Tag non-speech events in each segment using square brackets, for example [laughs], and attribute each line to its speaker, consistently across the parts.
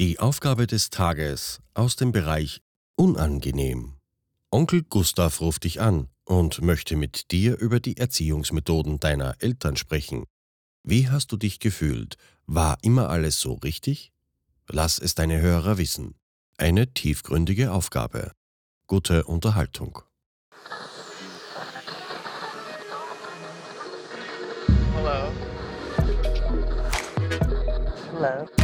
Speaker 1: Die Aufgabe des Tages aus dem Bereich Unangenehm. Onkel Gustav ruft dich an und möchte mit dir über die Erziehungsmethoden deiner Eltern sprechen. Wie hast du dich gefühlt? War immer alles so richtig? Lass es deine Hörer wissen. Eine tiefgründige Aufgabe. Gute Unterhaltung.
Speaker 2: Hello. Hello.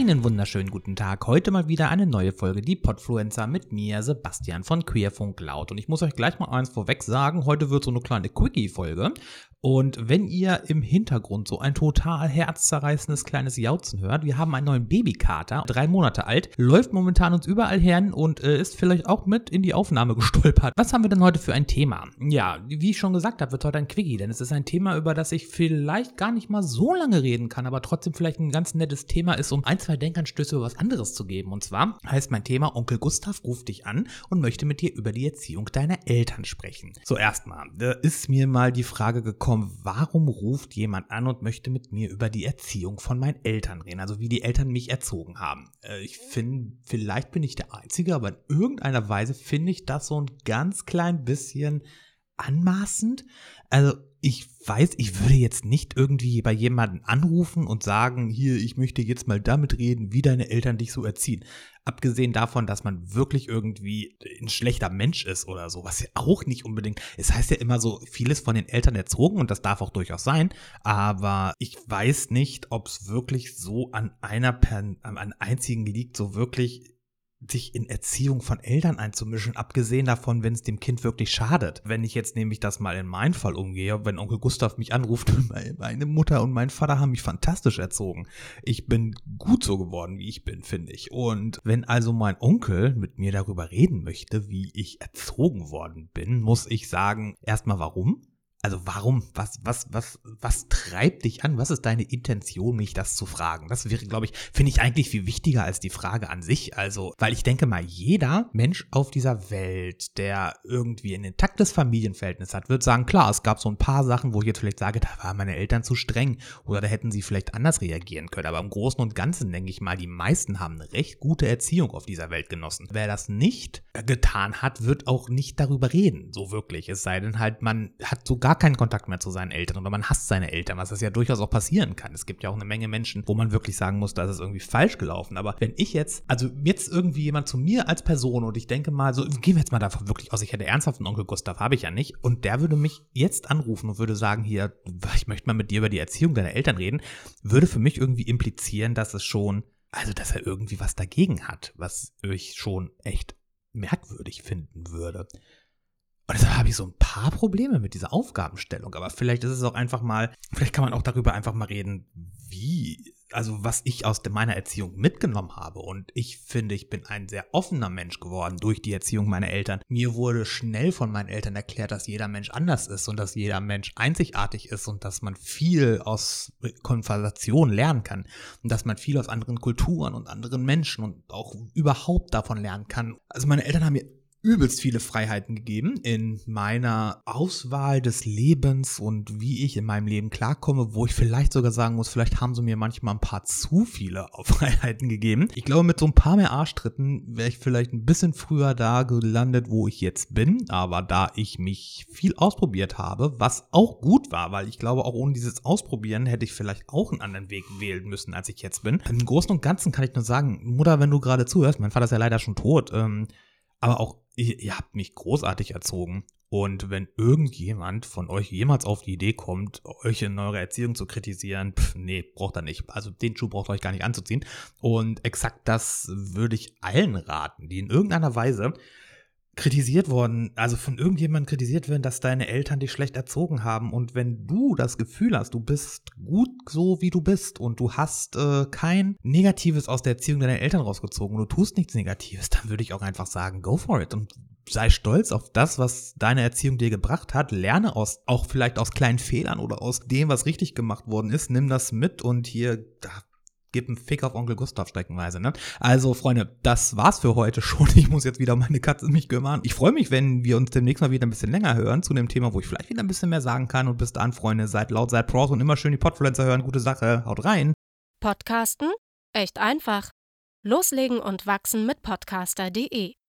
Speaker 3: Einen wunderschönen guten Tag. Heute mal wieder eine neue Folge, die Podfluencer mit mir, Sebastian von Queerfunk Laut. Und ich muss euch gleich mal eins vorweg sagen, heute wird so eine kleine Quickie-Folge. Und wenn ihr im Hintergrund so ein total herzzerreißendes kleines Jauzen hört, wir haben einen neuen Babykater, drei Monate alt, läuft momentan uns überall her und äh, ist vielleicht auch mit in die Aufnahme [laughs] gestolpert. Was haben wir denn heute für ein Thema? Ja, wie ich schon gesagt habe, wird heute ein Quickie, denn es ist ein Thema, über das ich vielleicht gar nicht mal so lange reden kann, aber trotzdem vielleicht ein ganz nettes Thema ist, um ein, zwei Denkanstöße über was anderes zu geben. Und zwar heißt mein Thema, Onkel Gustav ruft dich an und möchte mit dir über die Erziehung deiner Eltern sprechen. So, erstmal, da ist mir mal die Frage gekommen, warum ruft jemand an und möchte mit mir über die Erziehung von meinen Eltern reden, also wie die Eltern mich erzogen haben. Äh, ich finde, vielleicht bin ich der Einzige, aber in irgendeiner Weise finde ich das so ein ganz klein bisschen anmaßend. Also ich weiß, ich würde jetzt nicht irgendwie bei jemandem anrufen und sagen, hier, ich möchte jetzt mal damit reden, wie deine Eltern dich so erziehen. Abgesehen davon, dass man wirklich irgendwie ein schlechter Mensch ist oder so, was ja auch nicht unbedingt. Es heißt ja immer so, vieles von den Eltern erzogen und das darf auch durchaus sein, aber ich weiß nicht, ob es wirklich so an einer, per an einem einzigen liegt, so wirklich sich in Erziehung von Eltern einzumischen, abgesehen davon, wenn es dem Kind wirklich schadet. Wenn ich jetzt nämlich das mal in meinen Fall umgehe, wenn Onkel Gustav mich anruft, [laughs] meine Mutter und mein Vater haben mich fantastisch erzogen. Ich bin gut so geworden, wie ich bin, finde ich. Und wenn also mein Onkel mit mir darüber reden möchte, wie ich erzogen worden bin, muss ich sagen, erstmal warum? Also warum, was, was, was, was treibt dich an? Was ist deine Intention, mich das zu fragen? Das wäre, glaube ich, finde ich eigentlich viel wichtiger als die Frage an sich. Also, weil ich denke mal, jeder Mensch auf dieser Welt, der irgendwie ein intaktes Familienverhältnis hat, wird sagen, klar, es gab so ein paar Sachen, wo ich jetzt vielleicht sage, da waren meine Eltern zu streng oder da hätten sie vielleicht anders reagieren können. Aber im Großen und Ganzen denke ich mal, die meisten haben eine recht gute Erziehung auf dieser Welt genossen. Wer das nicht getan hat, wird auch nicht darüber reden, so wirklich. Es sei denn halt, man hat sogar gar keinen Kontakt mehr zu seinen Eltern oder man hasst seine Eltern, was das ja durchaus auch passieren kann. Es gibt ja auch eine Menge Menschen, wo man wirklich sagen muss, da ist es irgendwie falsch gelaufen. Aber wenn ich jetzt, also jetzt irgendwie jemand zu mir als Person und ich denke mal, so gehen wir jetzt mal davon wirklich aus, ich hätte ernsthaft einen Onkel Gustav, habe ich ja nicht, und der würde mich jetzt anrufen und würde sagen, hier, ich möchte mal mit dir über die Erziehung deiner Eltern reden, würde für mich irgendwie implizieren, dass es schon, also dass er irgendwie was dagegen hat, was ich schon echt merkwürdig finden würde. Und deshalb habe ich so ein paar Probleme mit dieser Aufgabenstellung. Aber vielleicht ist es auch einfach mal, vielleicht kann man auch darüber einfach mal reden, wie, also was ich aus meiner Erziehung mitgenommen habe. Und ich finde, ich bin ein sehr offener Mensch geworden durch die Erziehung meiner Eltern. Mir wurde schnell von meinen Eltern erklärt, dass jeder Mensch anders ist und dass jeder Mensch einzigartig ist und dass man viel aus Konversation lernen kann. Und dass man viel aus anderen Kulturen und anderen Menschen und auch überhaupt davon lernen kann. Also meine Eltern haben mir übelst viele Freiheiten gegeben in meiner Auswahl des Lebens und wie ich in meinem Leben klarkomme, wo ich vielleicht sogar sagen muss, vielleicht haben sie mir manchmal ein paar zu viele [laughs] Freiheiten gegeben. Ich glaube, mit so ein paar mehr Arschtritten wäre ich vielleicht ein bisschen früher da gelandet, wo ich jetzt bin, aber da ich mich viel ausprobiert habe, was auch gut war, weil ich glaube, auch ohne dieses Ausprobieren hätte ich vielleicht auch einen anderen Weg wählen müssen, als ich jetzt bin. Im Großen und Ganzen kann ich nur sagen, Mutter, wenn du gerade zuhörst, mein Vater ist ja leider schon tot, ähm, aber auch ihr, ihr habt mich großartig erzogen. Und wenn irgendjemand von euch jemals auf die Idee kommt, euch in eurer Erziehung zu kritisieren, pff, nee, braucht er nicht. Also den Schuh braucht ihr euch gar nicht anzuziehen. Und exakt das würde ich allen raten, die in irgendeiner Weise kritisiert worden, also von irgendjemandem kritisiert werden, dass deine Eltern dich schlecht erzogen haben. Und wenn du das Gefühl hast, du bist gut so, wie du bist und du hast äh, kein Negatives aus der Erziehung deiner Eltern rausgezogen und du tust nichts Negatives, dann würde ich auch einfach sagen, go for it und sei stolz auf das, was deine Erziehung dir gebracht hat. Lerne aus, auch vielleicht aus kleinen Fehlern oder aus dem, was richtig gemacht worden ist. Nimm das mit und hier, gib einen Fick auf Onkel Gustav streckenweise, ne? Also, Freunde, das war's für heute schon. Ich muss jetzt wieder meine Katze mich kümmern. Ich freue mich, wenn wir uns demnächst mal wieder ein bisschen länger hören zu dem Thema, wo ich vielleicht wieder ein bisschen mehr sagen kann. Und bis dann, Freunde, seid laut, seid pros und immer schön die Podfluencer hören. Gute Sache. Haut rein.
Speaker 4: Podcasten? Echt einfach. Loslegen und wachsen mit podcaster.de